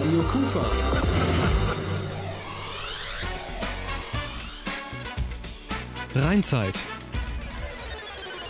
Radio Kufa. Rheinzeit.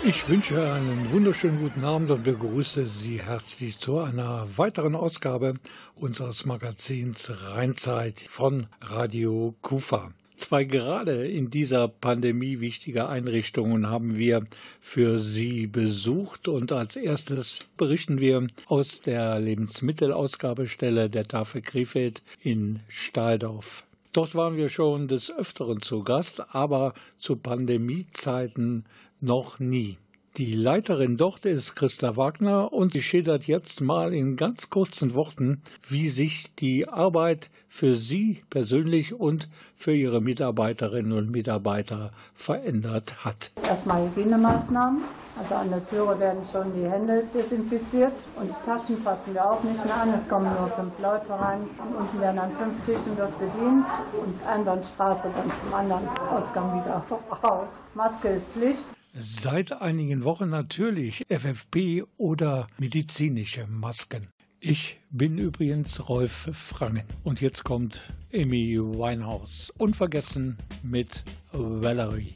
Ich wünsche einen wunderschönen guten Abend und begrüße Sie herzlich zu einer weiteren Ausgabe unseres Magazins Rheinzeit von Radio Kufa. Zwei gerade in dieser Pandemie wichtige Einrichtungen haben wir für Sie besucht und als erstes berichten wir aus der Lebensmittelausgabestelle der Tafel Krefeld in Stahldorf. Dort waren wir schon des Öfteren zu Gast, aber zu Pandemiezeiten noch nie. Die Leiterin dort ist Christa Wagner und sie schildert jetzt mal in ganz kurzen Worten, wie sich die Arbeit für sie persönlich und für ihre Mitarbeiterinnen und Mitarbeiter verändert hat. Erstmal Hygienemaßnahmen. Also an der Türe werden schon die Hände desinfiziert und die Taschen fassen wir auch nicht mehr an. Es kommen nur fünf Leute rein. Unten werden an fünf Tischen dort bedient und anderen Straße dann zum anderen Ausgang wieder raus. Maske ist Pflicht. Seit einigen Wochen natürlich FFP oder medizinische Masken. Ich bin übrigens Rolf Frangen. Und jetzt kommt Amy Winehouse. Unvergessen mit Valerie.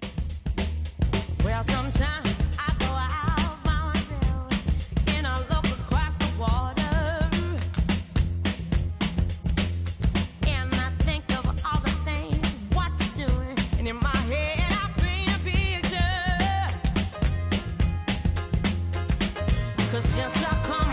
Well, que science la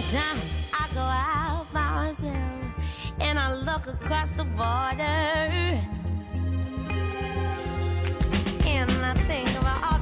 Sometimes I go out by myself and I look across the border and I think about all.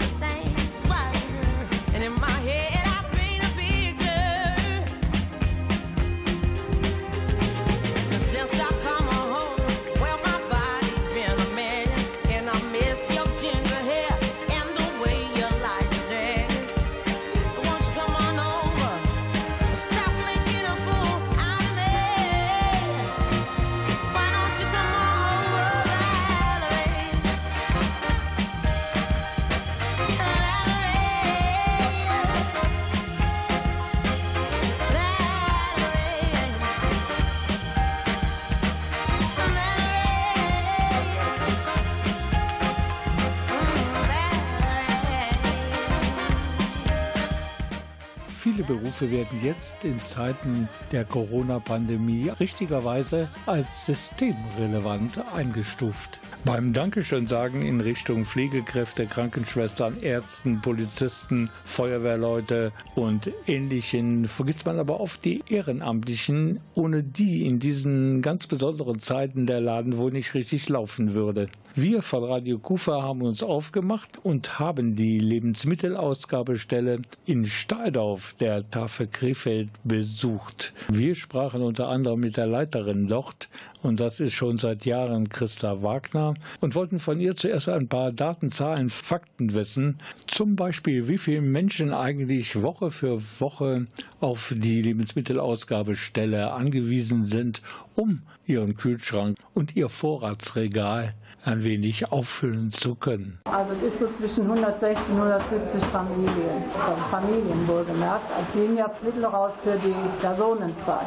Berufe werden jetzt in Zeiten der Corona-Pandemie richtigerweise als systemrelevant eingestuft. Beim Dankeschön sagen in Richtung Pflegekräfte, Krankenschwestern, Ärzten, Polizisten, Feuerwehrleute und ähnlichen vergisst man aber oft die Ehrenamtlichen, ohne die in diesen ganz besonderen Zeiten der Laden wohl nicht richtig laufen würde. Wir von Radio Kufa haben uns aufgemacht und haben die Lebensmittelausgabestelle in Steidorf der Tafel Krefeld besucht. Wir sprachen unter anderem mit der Leiterin dort und das ist schon seit Jahren Christa Wagner und wollten von ihr zuerst ein paar Daten, Zahlen, Fakten wissen. Zum Beispiel, wie viele Menschen eigentlich Woche für Woche auf die Lebensmittelausgabestelle angewiesen sind, um ihren Kühlschrank und ihr Vorratsregal ein wenig auffüllen zu können. Also es ist so zwischen 160 und 170 Familien, Familien wohlgemerkt. Also gehen ja Mittel raus für die Personenzahl.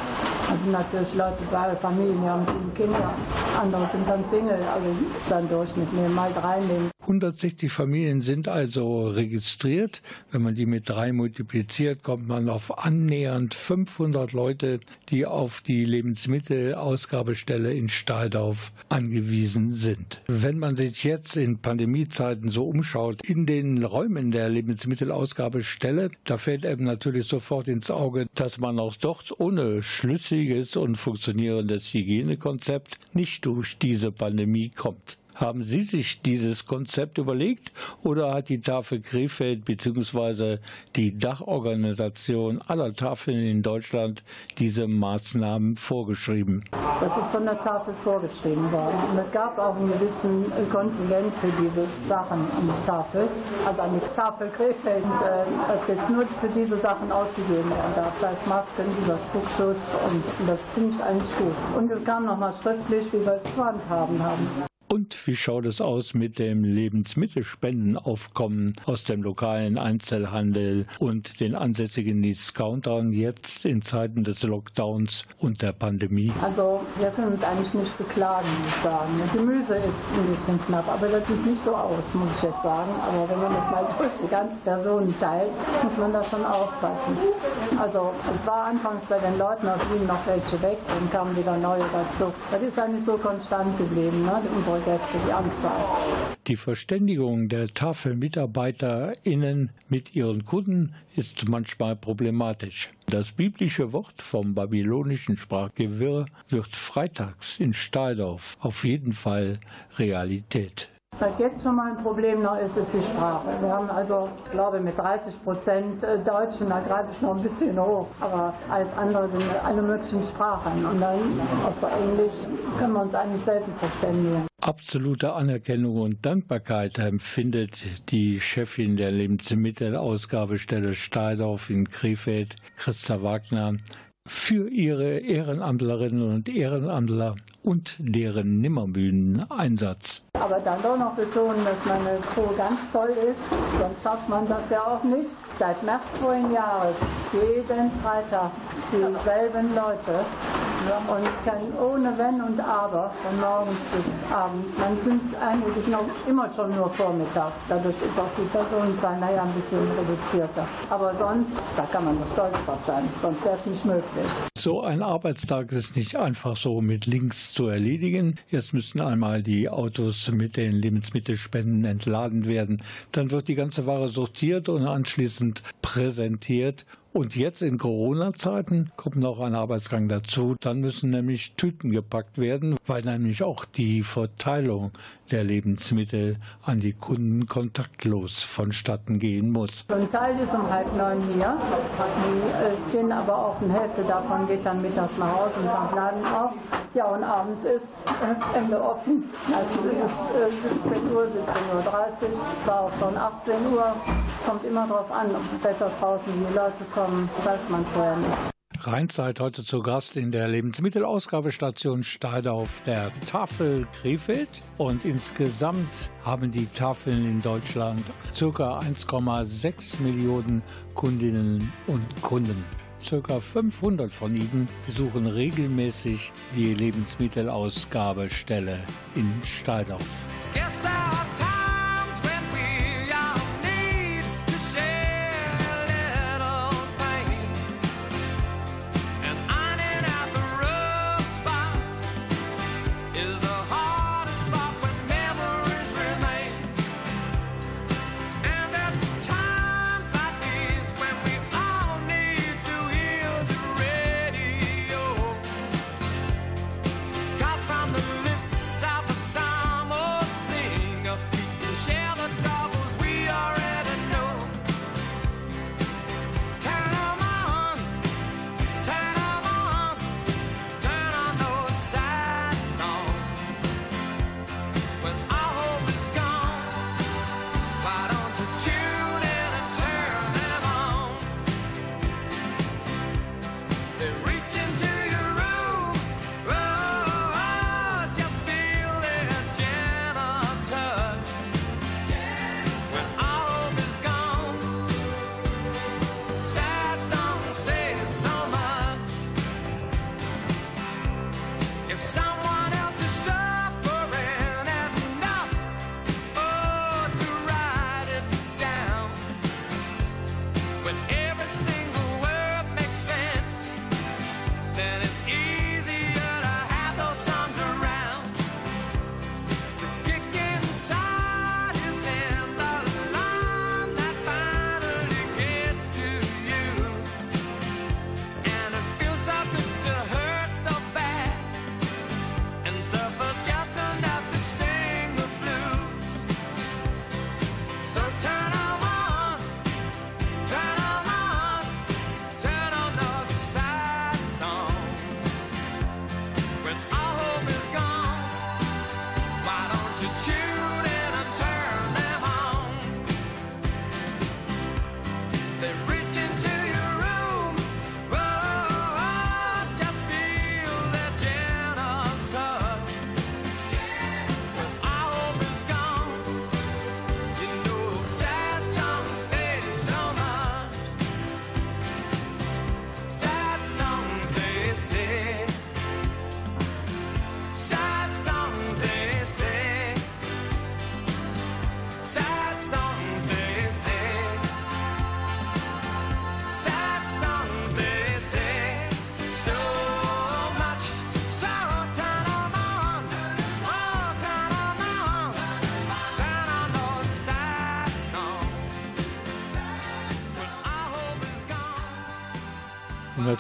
Also natürlich Leute, beide Familien, die haben Kinder, andere sind dann Single, also sein Durchschnitt nehmen mal drei nehmen. 160 Familien sind also registriert. Wenn man die mit drei multipliziert, kommt man auf annähernd 500 Leute, die auf die Lebensmittelausgabestelle in Stahldorf angewiesen sind. Wenn man sich jetzt in Pandemiezeiten so umschaut, in den Räumen der Lebensmittelausgabestelle, da fällt eben natürlich sofort ins Auge, dass man auch dort ohne schlüssiges und funktionierendes Hygienekonzept nicht durch diese Pandemie kommt. Haben Sie sich dieses Konzept überlegt oder hat die Tafel Krefeld bzw. die Dachorganisation aller Tafeln in Deutschland diese Maßnahmen vorgeschrieben? Das ist von der Tafel vorgeschrieben worden. Und es gab auch einen gewissen Kontingent für diese Sachen an der Tafel. Also an die Tafel Krefeld, äh, das jetzt nur für diese Sachen ausgegeben werden darf. Das heißt Masken, dieser Spuckschutz und das finde ich eigentlich gut. Und wir kamen nochmal schriftlich, wie wir es zu handhaben haben. Und wie schaut es aus mit dem Lebensmittelspendenaufkommen aus dem lokalen Einzelhandel und den ansässigen Discountern jetzt in Zeiten des Lockdowns und der Pandemie? Also wir können uns eigentlich nicht beklagen, muss ich sagen. Gemüse ist ein bisschen knapp, aber das sieht nicht so aus, muss ich jetzt sagen. Aber wenn man das mal durch die ganzen Personen teilt, muss man da schon aufpassen. Also es war anfangs bei den Leuten aus Wien noch welche weg und kamen wieder neue dazu. Das ist eigentlich so konstant geblieben, ne? unsere Die Anzahl. Die Verständigung der TafelmitarbeiterInnen mit ihren Kunden ist manchmal problematisch. Das biblische Wort vom babylonischen Sprachgewirr wird freitags in Stahldorf auf jeden Fall Realität. Was jetzt schon mal ein Problem noch ist, ist die Sprache. Wir haben also, ich glaube, mit 30 Prozent äh, Deutschen, da greife ich noch ein bisschen hoch, aber alles andere sind alle möglichen Sprachen. Und dann außer Englisch können wir uns eigentlich selten verständigen. Absolute Anerkennung und Dankbarkeit empfindet die Chefin der Lebensmittelausgabestelle Stahldorf in Krefeld, Christa Wagner, für ihre Ehrenamtlerinnen und Ehrenamtler und deren nimmermüden Einsatz. Aber dann doch noch betonen, dass meine Crew ganz toll ist, sonst schafft man das ja auch nicht. Seit März vorigen Jahres, jeden Freitag dieselben Leute und kann ohne Wenn und Aber von morgens bis abends. Man sind eigentlich noch immer schon nur vormittags. Dadurch ist auch die Personenzahl naja ein bisschen reduzierter. Aber sonst, da kann man nur stolz drauf sein, sonst wäre es nicht möglich. So ein Arbeitstag ist nicht einfach so mit Links zu erledigen. Jetzt müssen einmal die Autos mit den Lebensmittelspenden entladen werden. Dann wird die ganze Ware sortiert und anschließend präsentiert und jetzt in Corona-Zeiten kommt noch ein Arbeitsgang dazu. Dann müssen nämlich Tüten gepackt werden, weil nämlich auch die Verteilung der Lebensmittel an die Kunden kontaktlos vonstatten gehen muss. Ein Teil ist um halb neun hier. Die Tin, aber auch eine Hälfte davon geht dann mittags mal raus und dann Laden auf. Ja, und abends ist äh, Ende offen. Meistens ist es 17 Uhr, 17.30 Uhr, war auch schon 18 Uhr. Kommt immer darauf an, ob das Wetter draußen die Leute kommen, weiß man vorher nicht. Rheinzeit heute zu Gast in der Lebensmittelausgabestation Stahldorf der Tafel Krefeld. Und insgesamt haben die Tafeln in Deutschland ca. 1,6 Millionen Kundinnen und Kunden. Circa 500 von ihnen besuchen regelmäßig die Lebensmittelausgabestelle in Stahldorf. Gestern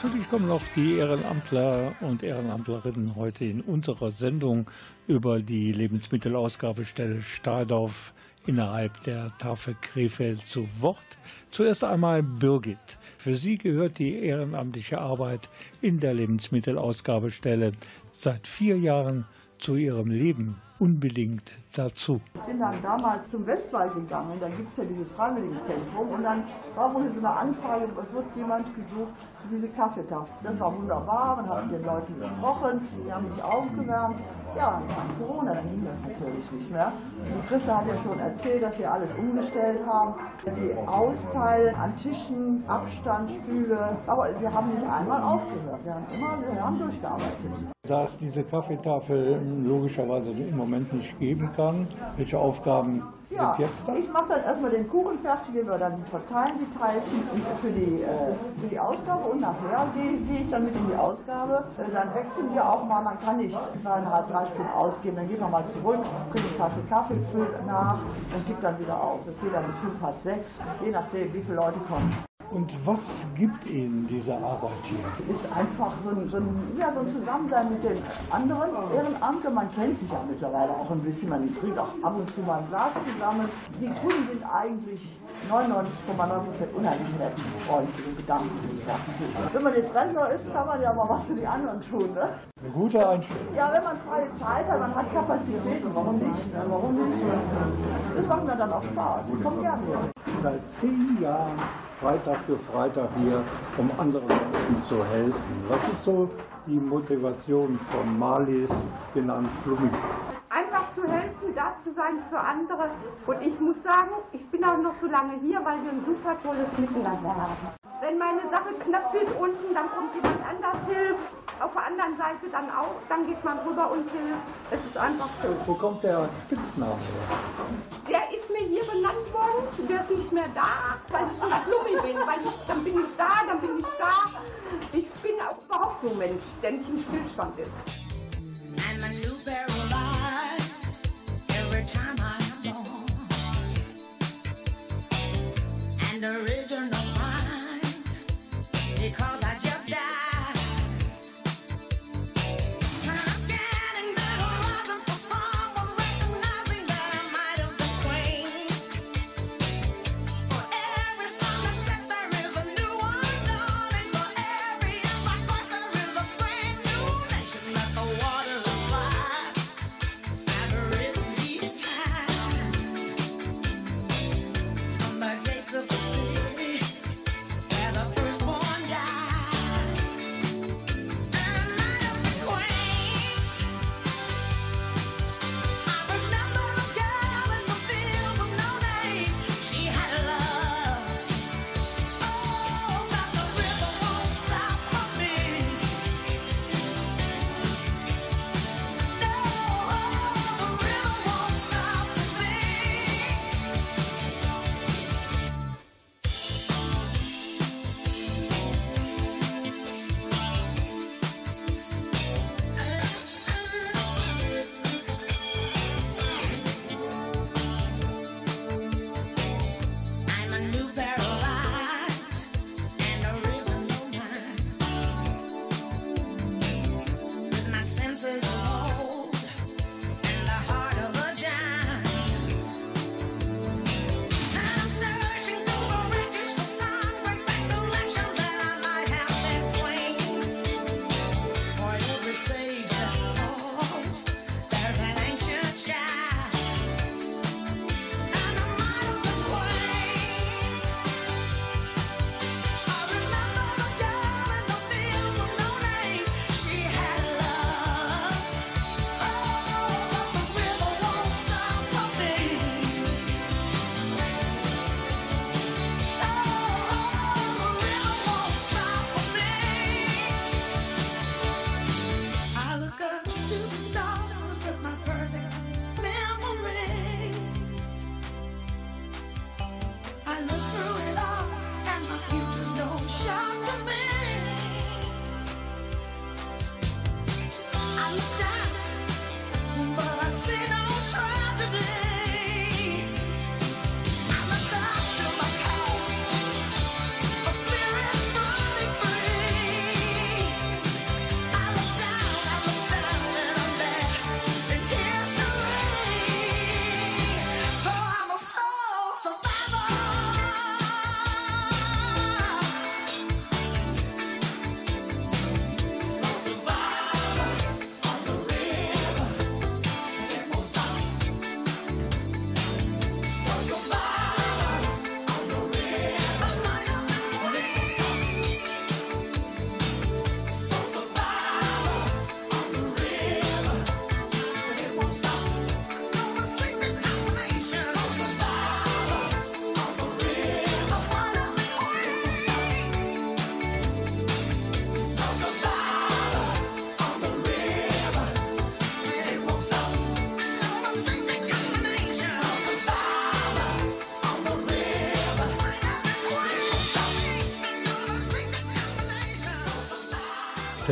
natürlich kommen auch die Ehrenamtler und Ehrenamtlerinnen heute in unserer Sendung über die Lebensmittelausgabestelle Stahldorf innerhalb der Tafel Krefeld zu Wort. Zuerst einmal Birgit. Für sie gehört die ehrenamtliche Arbeit in der Lebensmittelausgabestelle seit vier Jahren zu ihrem Leben unbedingt dazu. Ich bin dann damals zum Westwald gegangen und dann gibt es ja dieses Freiwilligenzentrum und dann war wohl so eine Anfrage, es wird jemand gesucht für diese Kaffeetafel. Das war wunderbar, man hat mit den Leuten gesprochen, die haben sich aufgewärmt. Ja, nach Corona, dann ging das natürlich nicht mehr. Die Christa hat ja schon erzählt, dass wir alles umgestellt haben. Die Austeilen an Tischen, Abstand, Stühle. Aber wir haben nicht einmal aufgehört. Wir haben immer, wir haben durchgearbeitet. Da es diese Kaffeetafel logischerweise im Moment nicht geben kann, welche Aufgaben ja, ich mache dann erstmal den Kuchen fertig, den wir dann verteilen, die Teilchen für die, äh, für die Ausgabe und nachher gehe geh ich dann mit in die Ausgabe. Äh, dann wechseln wir auch mal, man kann nicht zweieinhalb, drei Stunden ausgeben, dann geht man mal zurück, kriegt eine Tasse Kaffee, füllt nach und gibt dann wieder aus. Das geht dann um fünf, halb sechs, je nachdem, wie viele Leute kommen. Und was gibt Ihnen diese Arbeit hier? Es ist einfach so ein, so ein, ja, so ein Zusammensein mit den anderen Ehrenamtlern. Man kennt sich ja mittlerweile auch ein bisschen. Man trinkt auch ab und zu mal ein Glas zusammen. Die Kunden sind eigentlich 99,9% unheimlich nett, freundliche Gedanken. Wenn man jetzt Rentner ist, kann man ja mal was für die anderen tun. Ne? Eine gute Einstellung. Ja, wenn man freie Zeit hat, man hat Kapazitäten, warum nicht? Ne? Warum nicht? Das macht mir dann auch Spaß. Ich komme gerne her. Seit zehn Jahren Freitag für Freitag hier, um anderen Menschen zu helfen. Was ist so die Motivation von Malis, genannt Flummi? Einfach zu helfen, da zu sein für andere. Und ich muss sagen, ich bin auch noch so lange hier, weil wir ein super tolles Miteinander haben. Wenn meine Sache knapp wird unten, dann kommt jemand anders hilft. Auf der anderen Seite dann auch, dann geht man rüber und hilft. Es ist einfach schön. Wo kommt der Spitzname her? Der ist mir hier benannt worden. Der ist nicht mehr da, weil ich so schlummi bin. Weil ich, dann bin ich da, dann bin ich da. Ich bin auch überhaupt so ein Mensch, der nicht im Stillstand ist. And my new every time I'm born. And original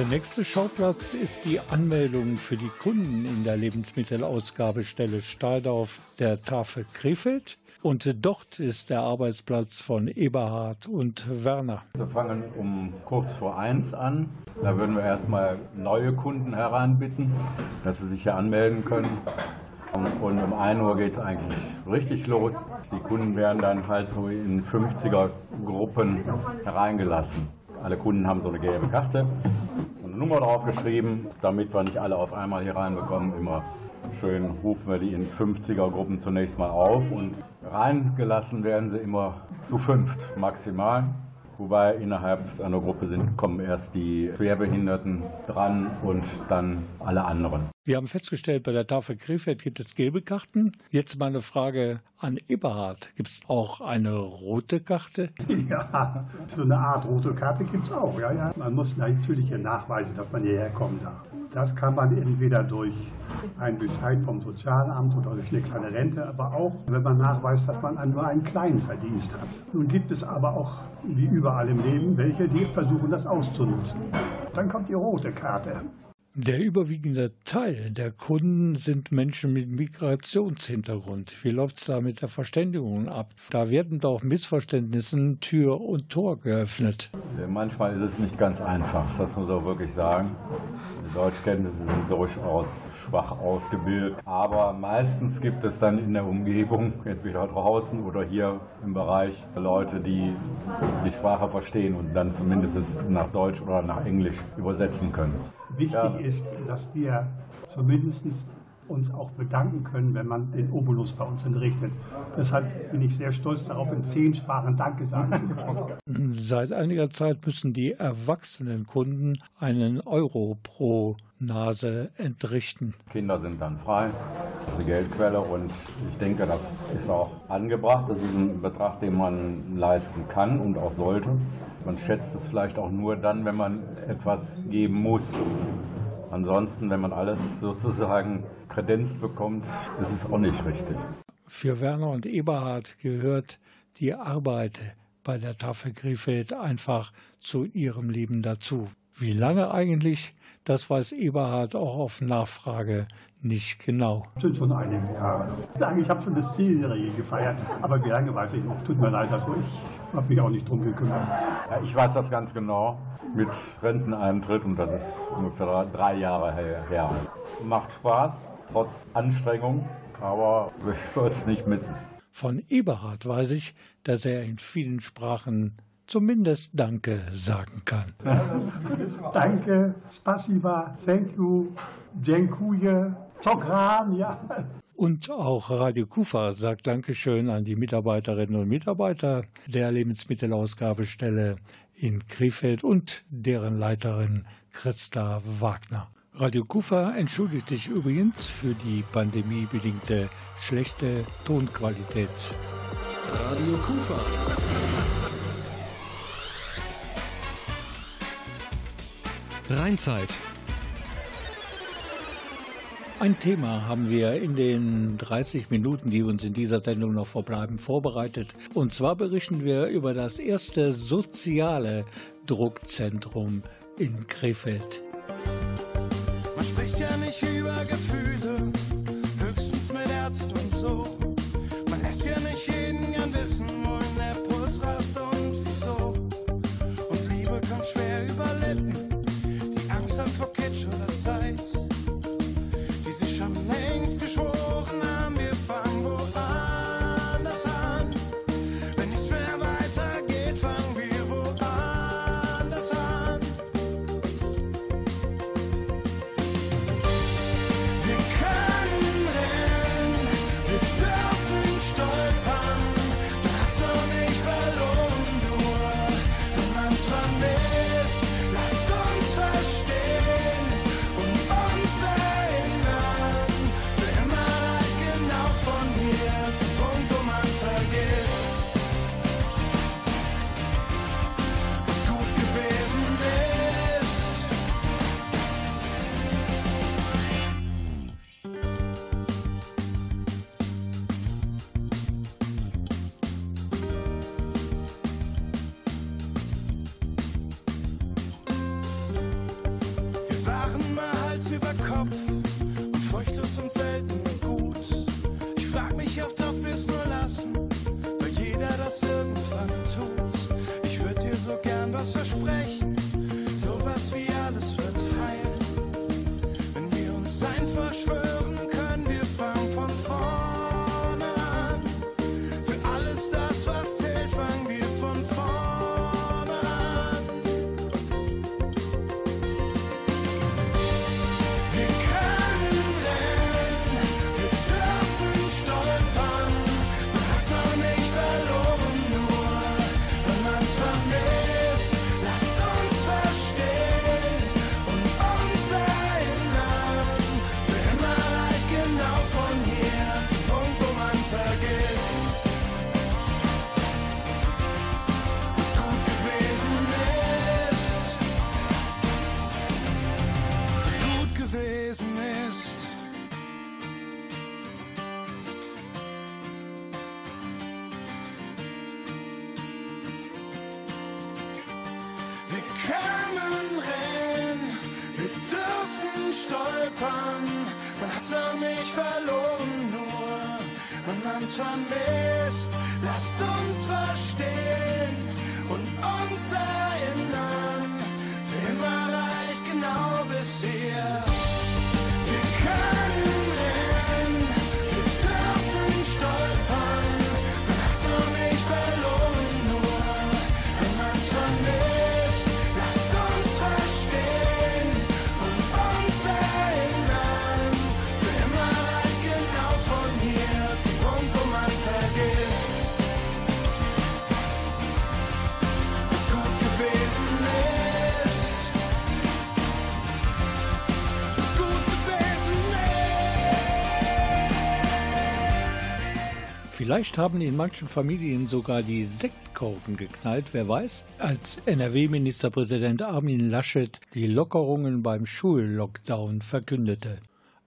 nächste Schauplatz ist die Anmeldung für die Kunden in der Lebensmittelausgabestelle Staldorf der Tafel Krefeld. Und dort ist der Arbeitsplatz von Eberhard und Werner. Wir fangen um kurz vor eins an. Da würden wir erstmal neue Kunden heranbitten, dass sie sich hier anmelden können. Und um 1 Uhr geht es eigentlich richtig los. Die Kunden werden dann halt so in 50er Gruppen hereingelassen. Alle Kunden haben so eine gelbe Karte, so eine Nummer drauf geschrieben, damit wir nicht alle auf einmal hier reinbekommen. Immer schön rufen wir die in 50er Gruppen zunächst mal auf und reingelassen werden sie immer zu fünft maximal. Wobei innerhalb einer Gruppe sind, kommen erst die Schwerbehinderten dran und dann alle anderen. Wir haben festgestellt, bei der Tafel Krefeld gibt es gelbe Karten. Jetzt mal eine Frage an Eberhard. Gibt es auch eine rote Karte? Ja, so eine Art rote Karte gibt es auch. Ja, ja. Man muss natürlich hier nachweisen, dass man hierher kommen darf. Das kann man entweder durch einen Bescheid vom Sozialamt oder durch eine kleine Rente, aber auch, wenn man nachweist, dass man nur einen kleinen Verdienst hat. Nun gibt es aber auch, wie überall im Leben, welche, die versuchen, das auszunutzen. Dann kommt die rote Karte. Der überwiegende Teil der Kunden sind Menschen mit Migrationshintergrund. Wie läuft es da mit der Verständigung ab? Da werden doch Missverständnissen Tür und Tor geöffnet. Manchmal ist es nicht ganz einfach, das muss man wirklich sagen. Die Deutschkenntnisse sind durchaus schwach ausgebildet. Aber meistens gibt es dann in der Umgebung, entweder draußen oder hier im Bereich, Leute, die die Sprache verstehen und dann zumindest nach Deutsch oder nach Englisch übersetzen können. Wichtig ja. ist, dass wir zumindest uns auch bedanken können, wenn man den Obolus bei uns entrichtet. Deshalb bin ich sehr stolz darauf, in zehn Sprachen Danke sagen zu können. Seit einiger Zeit müssen die erwachsenen Kunden einen Euro pro Nase entrichten. Kinder sind dann frei, das ist eine Geldquelle und ich denke, das ist auch angebracht. Das ist ein Betrag, den man leisten kann und auch sollte. Man schätzt es vielleicht auch nur dann, wenn man etwas geben muss. Ansonsten, wenn man alles sozusagen kredenzt bekommt, ist es auch nicht richtig. Für Werner und Eberhard gehört die Arbeit bei der Tafel Krefeld einfach zu ihrem Leben dazu. Wie lange eigentlich, das weiß Eberhard auch auf Nachfrage nicht genau. Sind schon einige Jahre. Ich sage, ich habe schon das Zehnjährige gefeiert, aber wie lange weiß ich nicht. Tut mir leid, also ich habe mich auch nicht drum gekümmert. Ja, ich weiß das ganz genau mit Renteneintritt und das ist ungefähr drei Jahre her. Macht Spaß, trotz Anstrengung, aber ich würde es nicht missen. Von Eberhard weiß ich, dass er in vielen Sprachen zumindest Danke sagen kann. Danke, spasiba, thank you, dziękuję, Zokran, ja. Und auch Radio Kufa sagt Dankeschön an die Mitarbeiterinnen und Mitarbeiter der Lebensmittelausgabestelle in Krefeld und deren Leiterin Christa Wagner. Radio Kufa entschuldigt sich übrigens für die pandemiebedingte schlechte Tonqualität. Radio Kufa. Rheinzeit. Ein Thema haben wir in den 30 Minuten, die uns in dieser Sendung noch verbleiben, vorbereitet. Und zwar berichten wir über das erste soziale Druckzentrum in Krefeld. Waren mal Vielleicht haben in manchen Familien sogar die Sektkorken geknallt, wer weiß, als NRW-Ministerpräsident Armin Laschet die Lockerungen beim Schullockdown verkündete.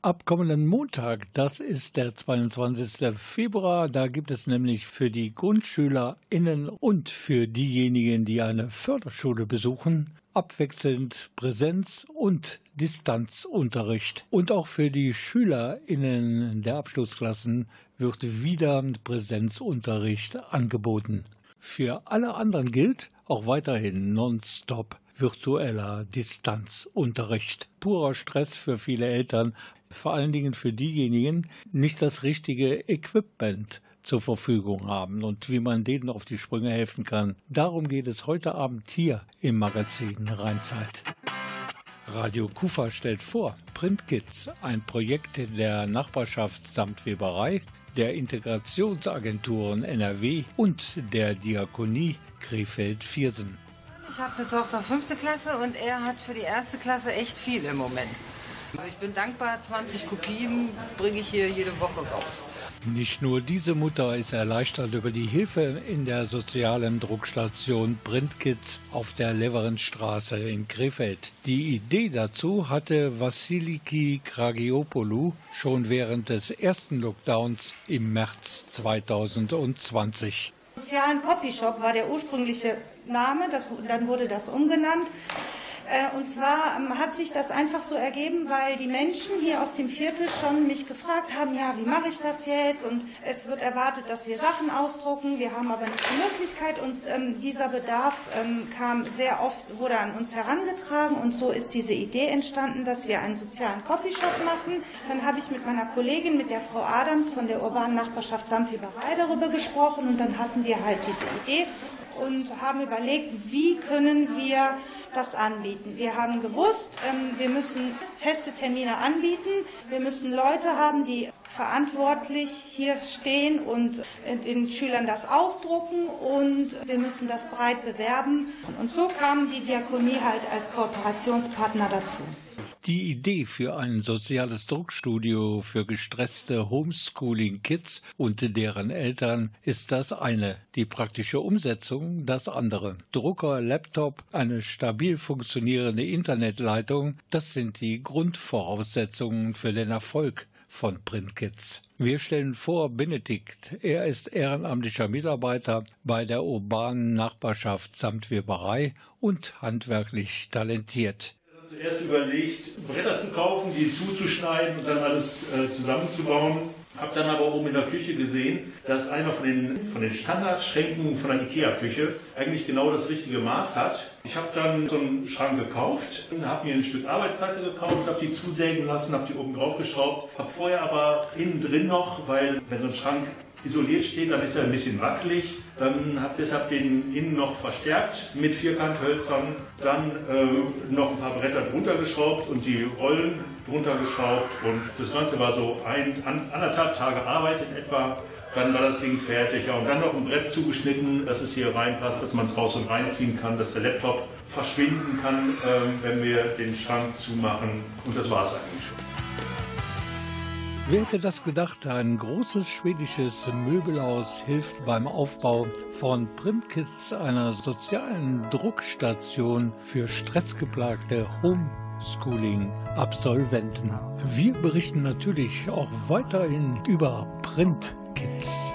Ab kommenden Montag, das ist der 22. Februar, da gibt es nämlich für die GrundschülerInnen und für diejenigen, die eine Förderschule besuchen, abwechselnd Präsenz- und Distanzunterricht. Und auch für die SchülerInnen der Abschlussklassen wird wieder Präsenzunterricht angeboten. Für alle anderen gilt auch weiterhin nonstop virtueller Distanzunterricht. Purer Stress für viele Eltern, vor allen Dingen für diejenigen, die nicht das richtige Equipment zur Verfügung haben und wie man denen auf die Sprünge helfen kann. Darum geht es heute Abend hier im Magazin Rheinzeit. Radio Kufa stellt vor Printkids, ein Projekt der Nachbarschaft samt Weberei, der Integrationsagenturen NRW und der Diakonie Krefeld-Viersen. Ich habe eine Tochter fünfte Klasse und er hat für die erste Klasse echt viel im Moment. Also ich bin dankbar, 20 Kopien bringe ich hier jede Woche raus. Nicht nur diese Mutter ist erleichtert über die Hilfe in der sozialen Druckstation Printkids auf der Leverenstraße in Krefeld. Die Idee dazu hatte Vassiliki Kragiopoulou schon während des ersten Lockdowns im März 2020. Sozialen Copyshop war der ursprüngliche Name, das, dann wurde das umgenannt. Äh, Und zwar ähm, hat sich das einfach so ergeben, weil die Menschen hier aus dem Viertel schon mich gefragt haben, ja, wie mache ich das jetzt? Und es wird erwartet, dass wir Sachen ausdrucken, wir haben aber nicht die Möglichkeit. Und ähm, dieser Bedarf ähm, kam sehr oft, wurde an uns herangetragen und so ist diese Idee entstanden, dass wir einen sozialen Copyshop machen. Dann habe ich mit meiner Kollegin, mit der Frau Adams von der urbanen Nachbarschaft Samtweberei darüber gesprochen und dann hatten wir halt diese Idee und haben überlegt, wie können wir das anbieten. Wir haben gewusst, ähm, wir müssen feste Termine anbieten, wir müssen Leute haben, die verantwortlich hier stehen und äh, den Schülern das ausdrucken und wir müssen das breit bewerben. Und so kam die Diakonie halt als Kooperationspartner dazu. Die Idee für ein soziales Druckstudio für gestresste Homeschooling-Kids und deren Eltern ist das eine, die praktische Umsetzung das andere. Drucker, Laptop, eine stabil funktionierende Internetleitung, das sind die Grundvoraussetzungen für den Erfolg von Printkids. Wir stellen vor Benedikt. Er ist ehrenamtlicher Mitarbeiter bei der urbanen Nachbarschaft samt Weberei und handwerklich talentiert. Zuerst überlegt, Bretter zu kaufen, die zuzuschneiden und dann alles äh, zusammenzubauen. Habe dann aber oben in der Küche gesehen, dass einer von den, von den Standardschränken von der Ikea-Küche eigentlich genau das richtige Maß hat. Ich habe dann so einen Schrank gekauft, habe mir ein Stück Arbeitsplatte gekauft, habe die zusägen lassen, habe die oben drauf geschraubt, habe vorher aber innen drin noch, weil wenn so ein Schrank isoliert steht, dann ist er ein bisschen wackelig. Dann habe deshalb den innen noch verstärkt mit Vierkanthölzern, dann äh, noch ein paar Bretter drunter geschraubt und die Rollen drunter geschraubt und das Ganze war so ein, anderthalb Tage Arbeit in etwa. Dann war das Ding fertig. Ja, und dann noch ein Brett zugeschnitten, dass es hier reinpasst, dass man es raus und reinziehen kann, dass der Laptop verschwinden kann, äh, wenn wir den Schrank zumachen. Und das war es eigentlich schon. Wer hätte das gedacht? Ein großes schwedisches Möbelhaus hilft beim Aufbau von Printkits, einer sozialen Druckstation für stressgeplagte Homeschooling-Absolventen. Wir berichten natürlich auch weiterhin über Printkits.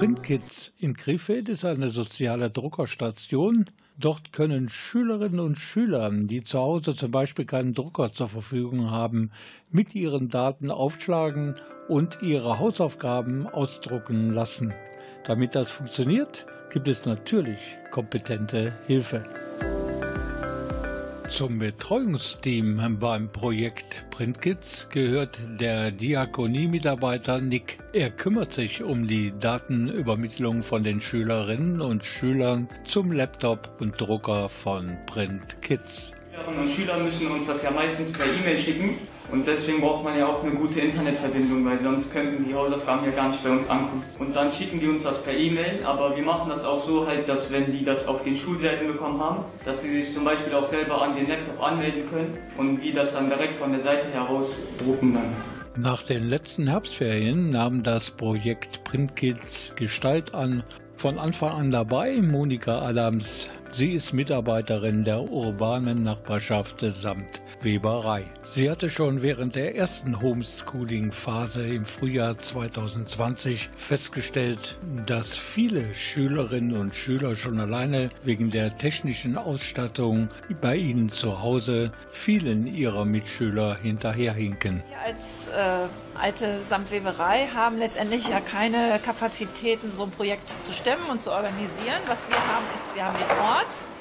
Kids in Krefeld ist eine soziale Druckerstation. Dort können Schülerinnen und Schüler, die zu Hause zum Beispiel keinen Drucker zur Verfügung haben, mit ihren Daten aufschlagen und ihre Hausaufgaben ausdrucken lassen. Damit das funktioniert, gibt es natürlich kompetente Hilfe. Zum Betreuungsteam beim Projekt Printkids gehört der Diakonie-Mitarbeiter Nick. Er kümmert sich um die Datenübermittlung von den Schülerinnen und Schülern zum Laptop und Drucker von Printkids. Schülerinnen und Schüler müssen uns das ja meistens per E-Mail schicken und deswegen braucht man ja auch eine gute Internetverbindung, weil sonst könnten die Hausaufgaben ja gar nicht bei uns ankommen. Und dann schicken die uns das per E-Mail, aber wir machen das auch so halt, dass wenn die das auf den Schulseiten bekommen haben, dass sie sich zum Beispiel auch selber an den Laptop anmelden können und die das dann direkt von der Seite heraus drucken dann. Nach den letzten Herbstferien nahm das Projekt Printkids Gestalt an von Anfang an dabei Monika Adams, Sie ist Mitarbeiterin der urbanen Nachbarschaft samt Weberei. Sie hatte schon während der ersten Homeschooling-Phase im Frühjahr 2020 festgestellt, dass viele Schülerinnen und Schüler schon alleine wegen der technischen Ausstattung bei ihnen zu Hause vielen ihrer Mitschüler hinterherhinken. Wir als äh, alte Samtweberei haben letztendlich ja keine Kapazitäten, so ein Projekt zu stemmen und zu organisieren. Was wir haben, ist, wir haben den Ort.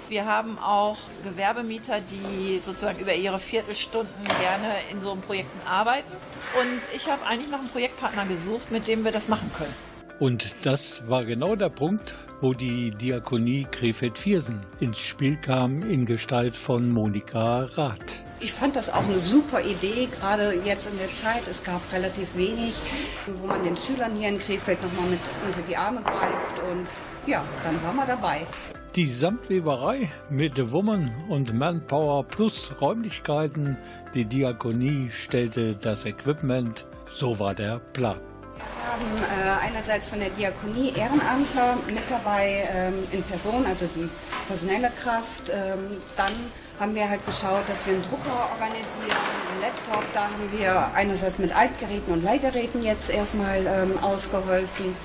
Wir haben auch Gewerbemieter, die sozusagen über ihre Viertelstunden gerne in so einem Projekten arbeiten. Und ich habe eigentlich noch einen Projektpartner gesucht, mit dem wir das machen können. Und das war genau der Punkt, wo die Diakonie Krefeld-Viersen ins Spiel kam in Gestalt von Monika Rath. Ich fand das auch eine super Idee, gerade jetzt in der Zeit. Es gab relativ wenig, wo man den Schülern hier in Krefeld nochmal mit unter die Arme greift. Und ja, dann waren wir dabei. Die Samtweberei mit Woman und Manpower plus Räumlichkeiten. Die Diakonie stellte das Equipment. So war der Plan. Wir haben äh, einerseits von der Diakonie Ehrenamtler mit dabei ähm, in Person, also die personelle Kraft. Ähm, dann haben wir halt geschaut, dass wir einen Drucker organisieren, einen Laptop. Da haben wir einerseits mit Altgeräten und Leihgeräten jetzt erstmal ähm, ausgeholfen.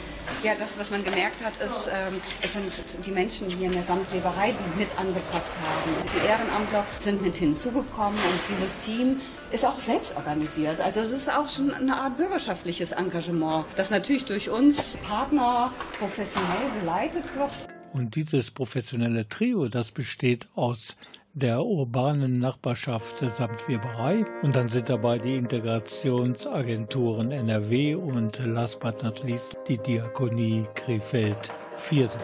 Ja, das, was man gemerkt hat, ist, ähm, es sind die Menschen hier in der Samtweberei, die mit angepackt haben. Die Ehrenamtler sind mit hinzugekommen und dieses Team ist auch selbst organisiert. Also es ist auch schon eine Art bürgerschaftliches Engagement, das natürlich durch uns Partner professionell geleitet wird. Und dieses professionelle Trio, das besteht aus der urbanen Nachbarschaft samt Weberei. Und dann sind dabei die Integrationsagenturen NRW und last but not least die Diakonie Krefeld-Viersen.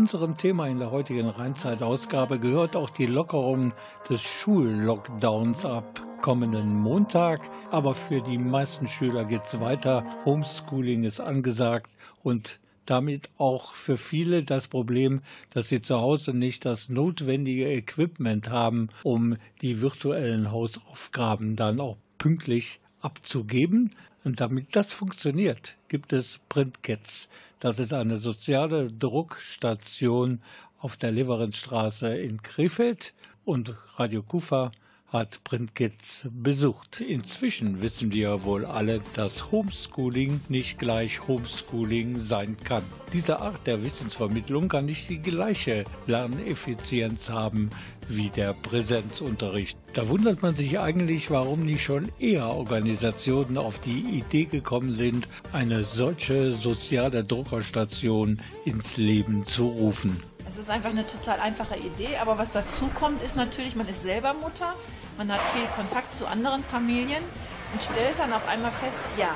Unserem Thema in der heutigen Rheinzeit-Ausgabe gehört auch die Lockerung des Schullockdowns ab kommenden Montag. Aber für die meisten Schüler geht es weiter. Homeschooling ist angesagt und damit auch für viele das Problem, dass sie zu Hause nicht das notwendige Equipment haben, um die virtuellen Hausaufgaben dann auch pünktlich abzugeben. Und damit das funktioniert, gibt es Printcats. Das ist eine soziale Druckstation auf der Leverenzstraße in Krefeld und Radio Kufa hat Printkids besucht. Inzwischen wissen wir wohl alle, dass Homeschooling nicht gleich Homeschooling sein kann. Diese Art der Wissensvermittlung kann nicht die gleiche Lerneffizienz haben wie der Präsenzunterricht. Da wundert man sich eigentlich, warum nicht schon eher Organisationen auf die Idee gekommen sind, eine solche soziale Druckerstation ins Leben zu rufen. Es ist einfach eine total einfache Idee, aber was dazu kommt, ist natürlich, man ist selber Mutter, man hat viel Kontakt zu anderen Familien und stellt dann auf einmal fest, ja,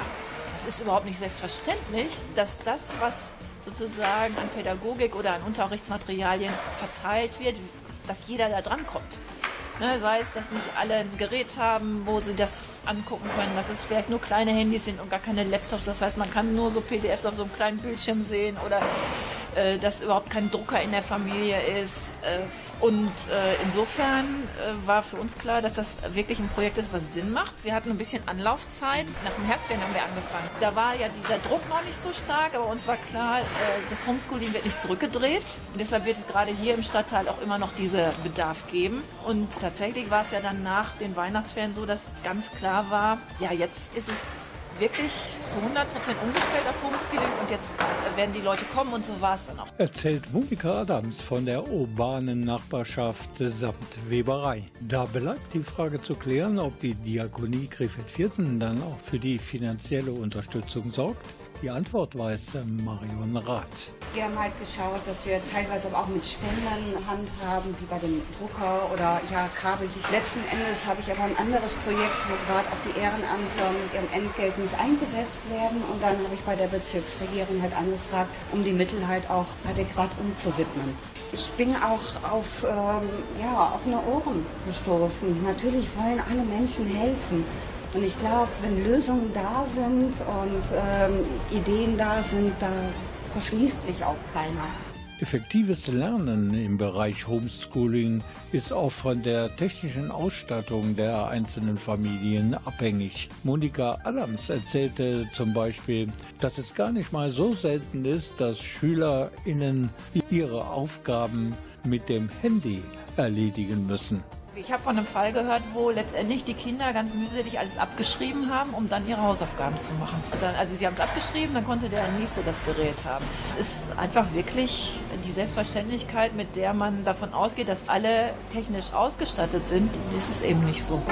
es ist überhaupt nicht selbstverständlich, dass das, was sozusagen an Pädagogik oder an Unterrichtsmaterialien verteilt wird, dass jeder da dran kommt. Ne, sei dass nicht alle ein Gerät haben, wo sie das angucken können, dass es vielleicht nur kleine Handys sind und gar keine Laptops. Das heißt, man kann nur so PDFs auf so einem kleinen Bildschirm sehen oder äh, dass überhaupt kein Drucker in der Familie ist. Äh, und äh, insofern äh, war für uns klar, dass das wirklich ein Projekt ist, was Sinn macht. Wir hatten ein bisschen Anlaufzeit. Nach dem Herbstferien haben wir angefangen. Da war ja dieser Druck noch nicht so stark, aber uns war klar, äh, das Homeschooling wird nicht zurückgedreht. Und deshalb wird es gerade hier im Stadtteil auch immer noch diesen Bedarf geben. Und tatsächlich war es ja dann nach den Weihnachtsferien so, dass ganz klar war, ja, jetzt ist es wirklich zu 100 Prozent umgestellt auf Homeschooling und jetzt werden die Leute kommen und so war es dann auch. Erzählt Monika Adams von der urbanen Nachbarschaft samt Weberei. Da bleibt die Frage zu klären, ob die Diakonie Krefeld-Viersen dann auch für die finanzielle Unterstützung sorgt. Die Antwort weiß Marion Rath. Wir haben halt geschaut, dass wir teilweise aber auch mit Spendern handhaben, wie bei dem Drucker oder ja, Kabel. Letzten Endes habe ich aber ein anderes Projekt, wo gerade auch die Ehrenamtler mit ihrem Entgelt nicht eingesetzt werden. Und dann habe ich bei der Bezirksregierung halt angefragt, um die Mittel halt auch adäquat umzuwidmen. Ich bin auch auf ähm, ja, offene Ohren gestoßen. Natürlich wollen alle Menschen helfen. Und ich glaube, wenn Lösungen da sind und ähm, Ideen da sind, da verschließt sich auch keiner. Effektives Lernen im Bereich Homeschooling ist auch von der technischen Ausstattung der einzelnen Familien abhängig. Monika Adams erzählte zum Beispiel, dass es gar nicht mal so selten ist, dass SchülerInnen ihre Aufgaben mit dem Handy erledigen müssen. Ich habe von einem Fall gehört, wo letztendlich die Kinder ganz mühselig alles abgeschrieben haben, um dann ihre Hausaufgaben zu machen. Dann, also sie haben es abgeschrieben, dann konnte der Nächste das Gerät haben. Es ist einfach wirklich die Selbstverständlichkeit, mit der man davon ausgeht, dass alle technisch ausgestattet sind. Das ist eben nicht so.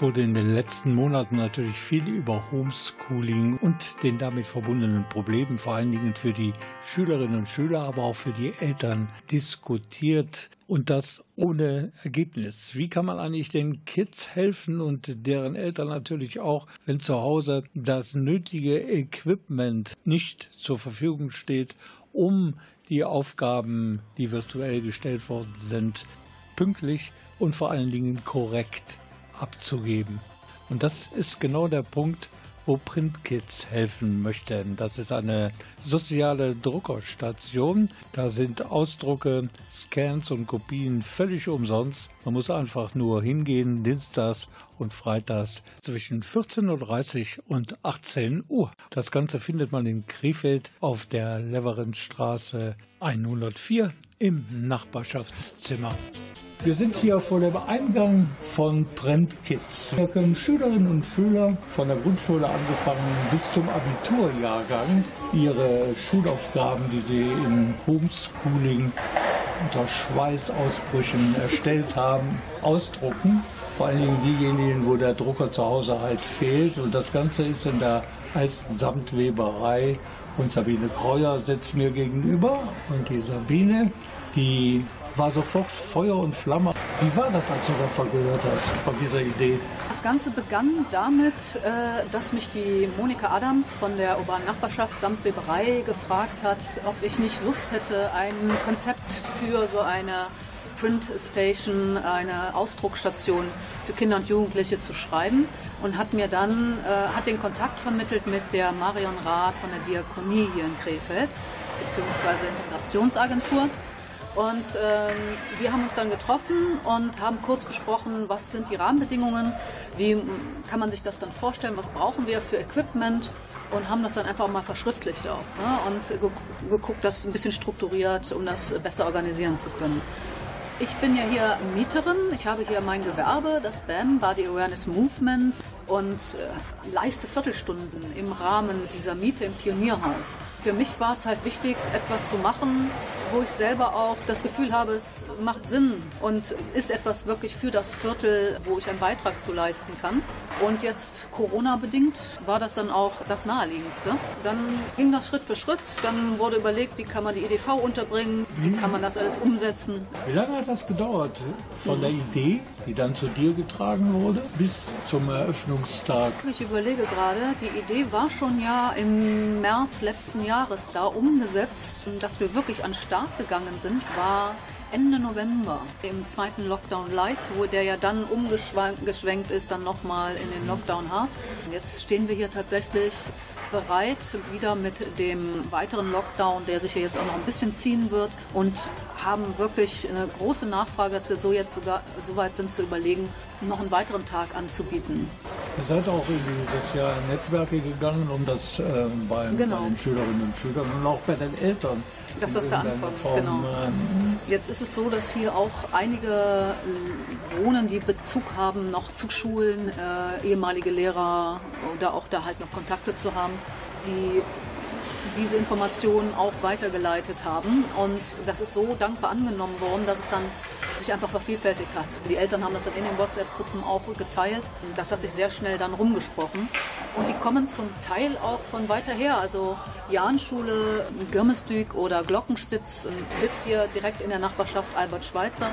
Es wurde in den letzten Monaten natürlich viel über Homeschooling und den damit verbundenen Problemen, vor allen Dingen für die Schülerinnen und Schüler, aber auch für die Eltern diskutiert und das ohne Ergebnis. Wie kann man eigentlich den Kids helfen und deren Eltern natürlich auch, wenn zu Hause das nötige Equipment nicht zur Verfügung steht, um die Aufgaben, die virtuell gestellt worden sind, pünktlich und vor allen Dingen korrekt abzugeben. Und das ist genau der Punkt, wo PrintKids helfen möchten. Das ist eine soziale Druckerstation. Da sind Ausdrucke, Scans und Kopien völlig umsonst. Man muss einfach nur hingehen, dienstags und freitags zwischen 14.30 Uhr und 18 Uhr. Das Ganze findet man in Krefeld auf der Leverenstraße 104 im Nachbarschaftszimmer. Wir sind hier vor dem Eingang von Trend Kids. Hier können Schülerinnen und Schüler von der Grundschule angefangen bis zum Abiturjahrgang ihre Schulaufgaben, die sie im Homeschooling unter Schweißausbrüchen erstellt haben, ausdrucken. Vor allen Dingen diejenigen, wo der Drucker zu Hause halt fehlt. Und das Ganze ist in der alten Samtweberei. Und Sabine Kreuer sitzt mir gegenüber. Und die Sabine, die war sofort Feuer und Flamme. Wie war das, als du davon gehört hast, von dieser Idee? Das Ganze begann damit, äh, dass mich die Monika Adams von der urbanen Nachbarschaft samt Weberei gefragt hat, ob ich nicht Lust hätte, ein Konzept für so eine Print Station, eine Ausdruckstation für Kinder und Jugendliche zu schreiben und hat mir dann äh, hat den Kontakt vermittelt mit der Marion Rath von der Diakonie hier in Krefeld beziehungsweise Integrationsagentur und ähm, wir haben uns dann getroffen und haben kurz besprochen, was sind die Rahmenbedingungen, wie kann man sich das dann vorstellen, was brauchen wir für Equipment und haben das dann einfach mal verschriftlicht auch ne? und geguckt, das ein bisschen strukturiert, um das besser organisieren zu können. Ich bin ja hier Mieterin. Ich habe hier mein Gewerbe, das BAM, Body Awareness Movement, und äh, leiste Viertelstunden im Rahmen dieser Miete im Pionierhaus. Für mich war es halt wichtig, etwas zu machen, wo ich selber auch das Gefühl habe, es macht Sinn und ist etwas wirklich für das Viertel, wo ich einen Beitrag zu leisten kann. Und jetzt Corona-bedingt war das dann auch das Naheliegendste. Dann ging das Schritt für Schritt. Dann wurde überlegt, wie kann man die EDV unterbringen, wie kann man das alles umsetzen. Wie lange hat das gedauert von der Idee, die dann zu dir getragen wurde, bis zum Eröffnungstag? Ich überlege gerade, die Idee war schon ja im März letzten Jahres da umgesetzt, dass wir wirklich an Start gegangen sind, war Ende November im zweiten Lockdown Light, wo der ja dann umgeschwenkt ist, dann nochmal in den Lockdown Hard. Jetzt stehen wir hier tatsächlich bereit, wieder mit dem weiteren Lockdown, der sich ja jetzt auch noch ein bisschen ziehen wird und haben wirklich eine große Nachfrage, dass wir so jetzt sogar so weit sind zu überlegen, noch einen weiteren Tag anzubieten. Ihr seid auch in die sozialen Netzwerke gegangen, um das äh, bei, genau. bei, den Schülerinnen und Schülern und auch bei den Eltern. Dass das da ankommt, Form, genau. Äh, Jetzt ist es so, dass hier auch einige wohnen, die Bezug haben noch zu Schulen, äh, ehemalige Lehrer oder auch da halt noch Kontakte zu haben, die diese Informationen auch weitergeleitet haben. Und das ist so dankbar angenommen worden, dass es dann sich einfach vervielfältigt hat. Die Eltern haben das dann in den WhatsApp-Gruppen auch geteilt. Das hat sich sehr schnell dann rumgesprochen. Und die kommen zum Teil auch von weiter her. Also Jahnschule, Girmesdück oder Glockenspitz bis hier direkt in der Nachbarschaft Albert Schweitzer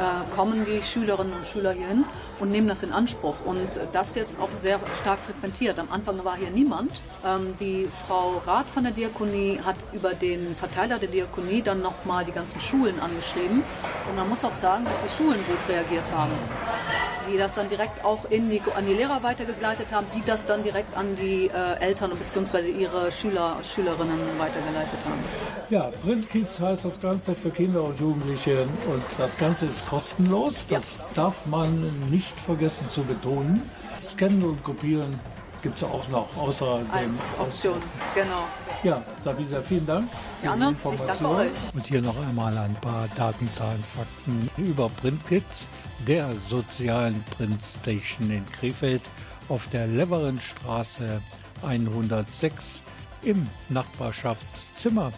äh, kommen die Schülerinnen und Schüler hier hin und nehmen das in Anspruch. Und das jetzt auch sehr stark frequentiert. Am Anfang war hier niemand. Ähm, die Frau Rath von der Diakonie hat über den Verteiler der Diakonie dann nochmal die ganzen Schulen angeschrieben. Und man muss auch sagen, dass die Schulen gut reagiert haben. Die das dann direkt auch die, an die Lehrer weitergegleitet haben, die das dann direkt an die äh, Eltern bzw. ihre Schüler, Schülerinnen weitergeleitet haben. Ja, Print Kids heißt das Ganze für Kinder und Jugendliche und das Ganze ist kostenlos. Das ja. darf man nicht vergessen zu betonen. Scannen und Kopieren gibt es auch noch außer Als dem Option, genau. Ja, Sabine, vielen Dank. Gerne, ich danke euch. Und hier noch einmal ein paar Datenzahlen, Fakten über PrintKids, der sozialen Printstation in Krefeld auf der Leverenstraße 106 im Nachbarschaftszimmer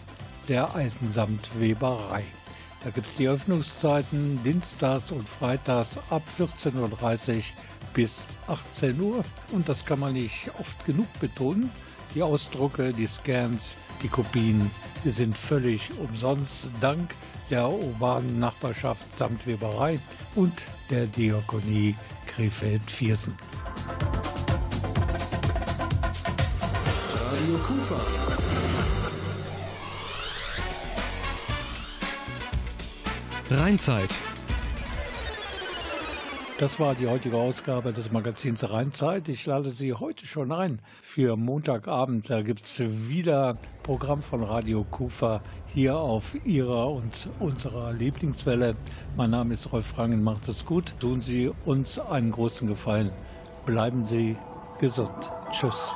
der alten Samtweberei. Da gibt es die Öffnungszeiten dienstags und freitags ab 14.30 Uhr bis 18 Uhr. Und das kann man nicht oft genug betonen. Die Ausdrucke, die Scans, die Kopien, die sind völlig umsonst dank der urbanen Nachbarschaft samt Weberei und der Diakonie Krefeld-Viersen. Radio Kufa. Rheinzeit. Das war die heutige Ausgabe des Magazins Rheinzeit. Ich lade Sie heute schon ein für Montagabend. Da gibt es wieder Programm von Radio Kufa hier auf Ihrer und unserer Lieblingswelle. Mein Name ist Rolf Rangen. Macht es gut. Tun Sie uns einen großen Gefallen. Bleiben Sie gesund. Tschüss.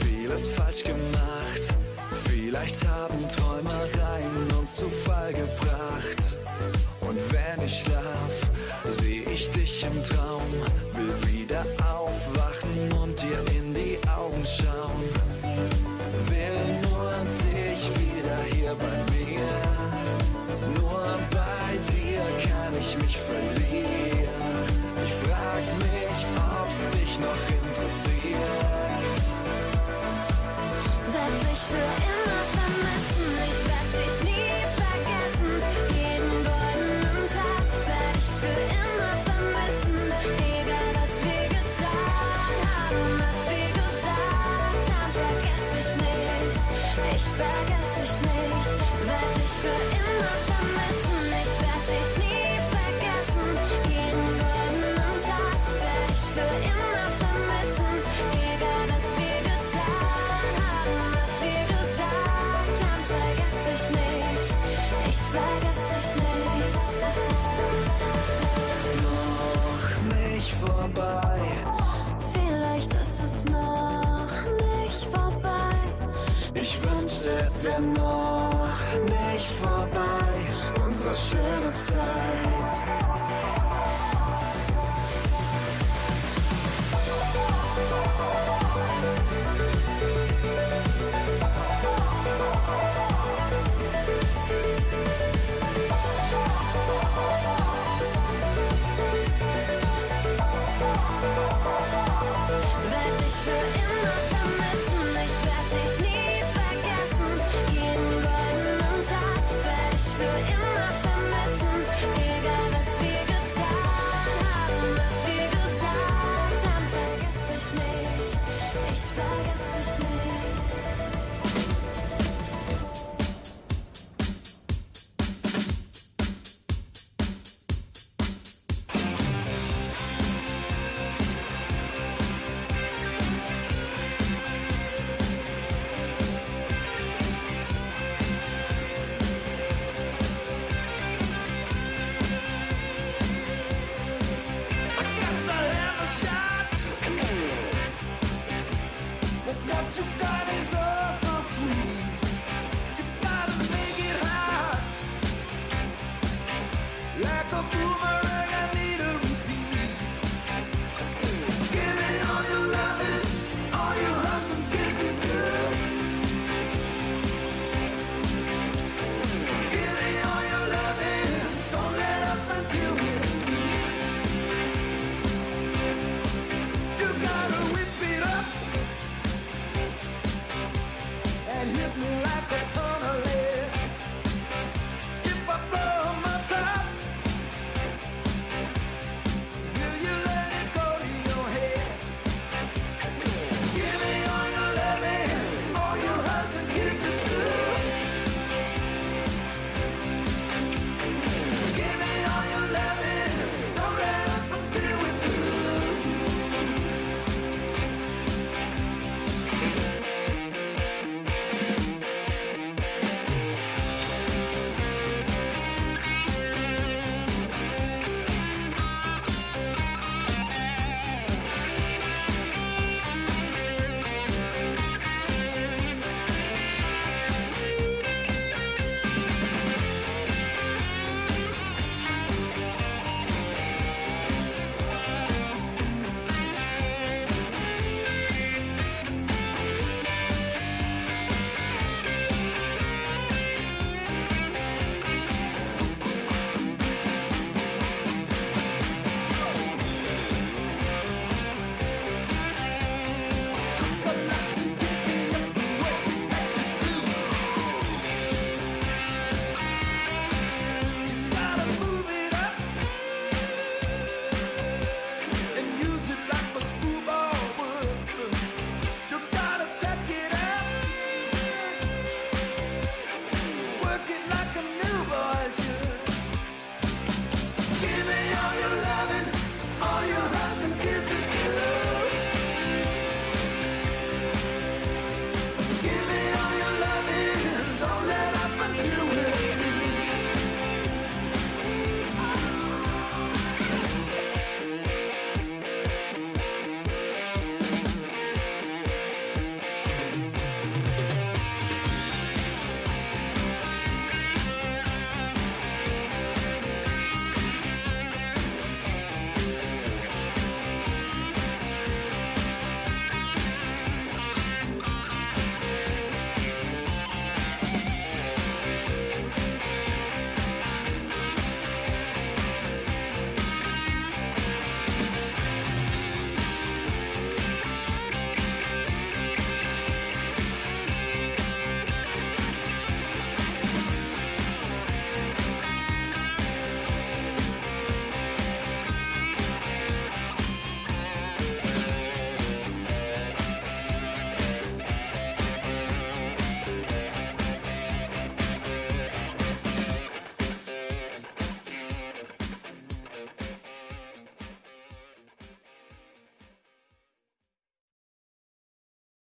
Vieles falsch gemacht. Vielleicht haben Träumereien uns zu Fall gebracht. Und wenn ich schlaf, seh ich dich im Traum, will wieder Yeah. Noch nicht vorbei. Unsere schöne Zeit.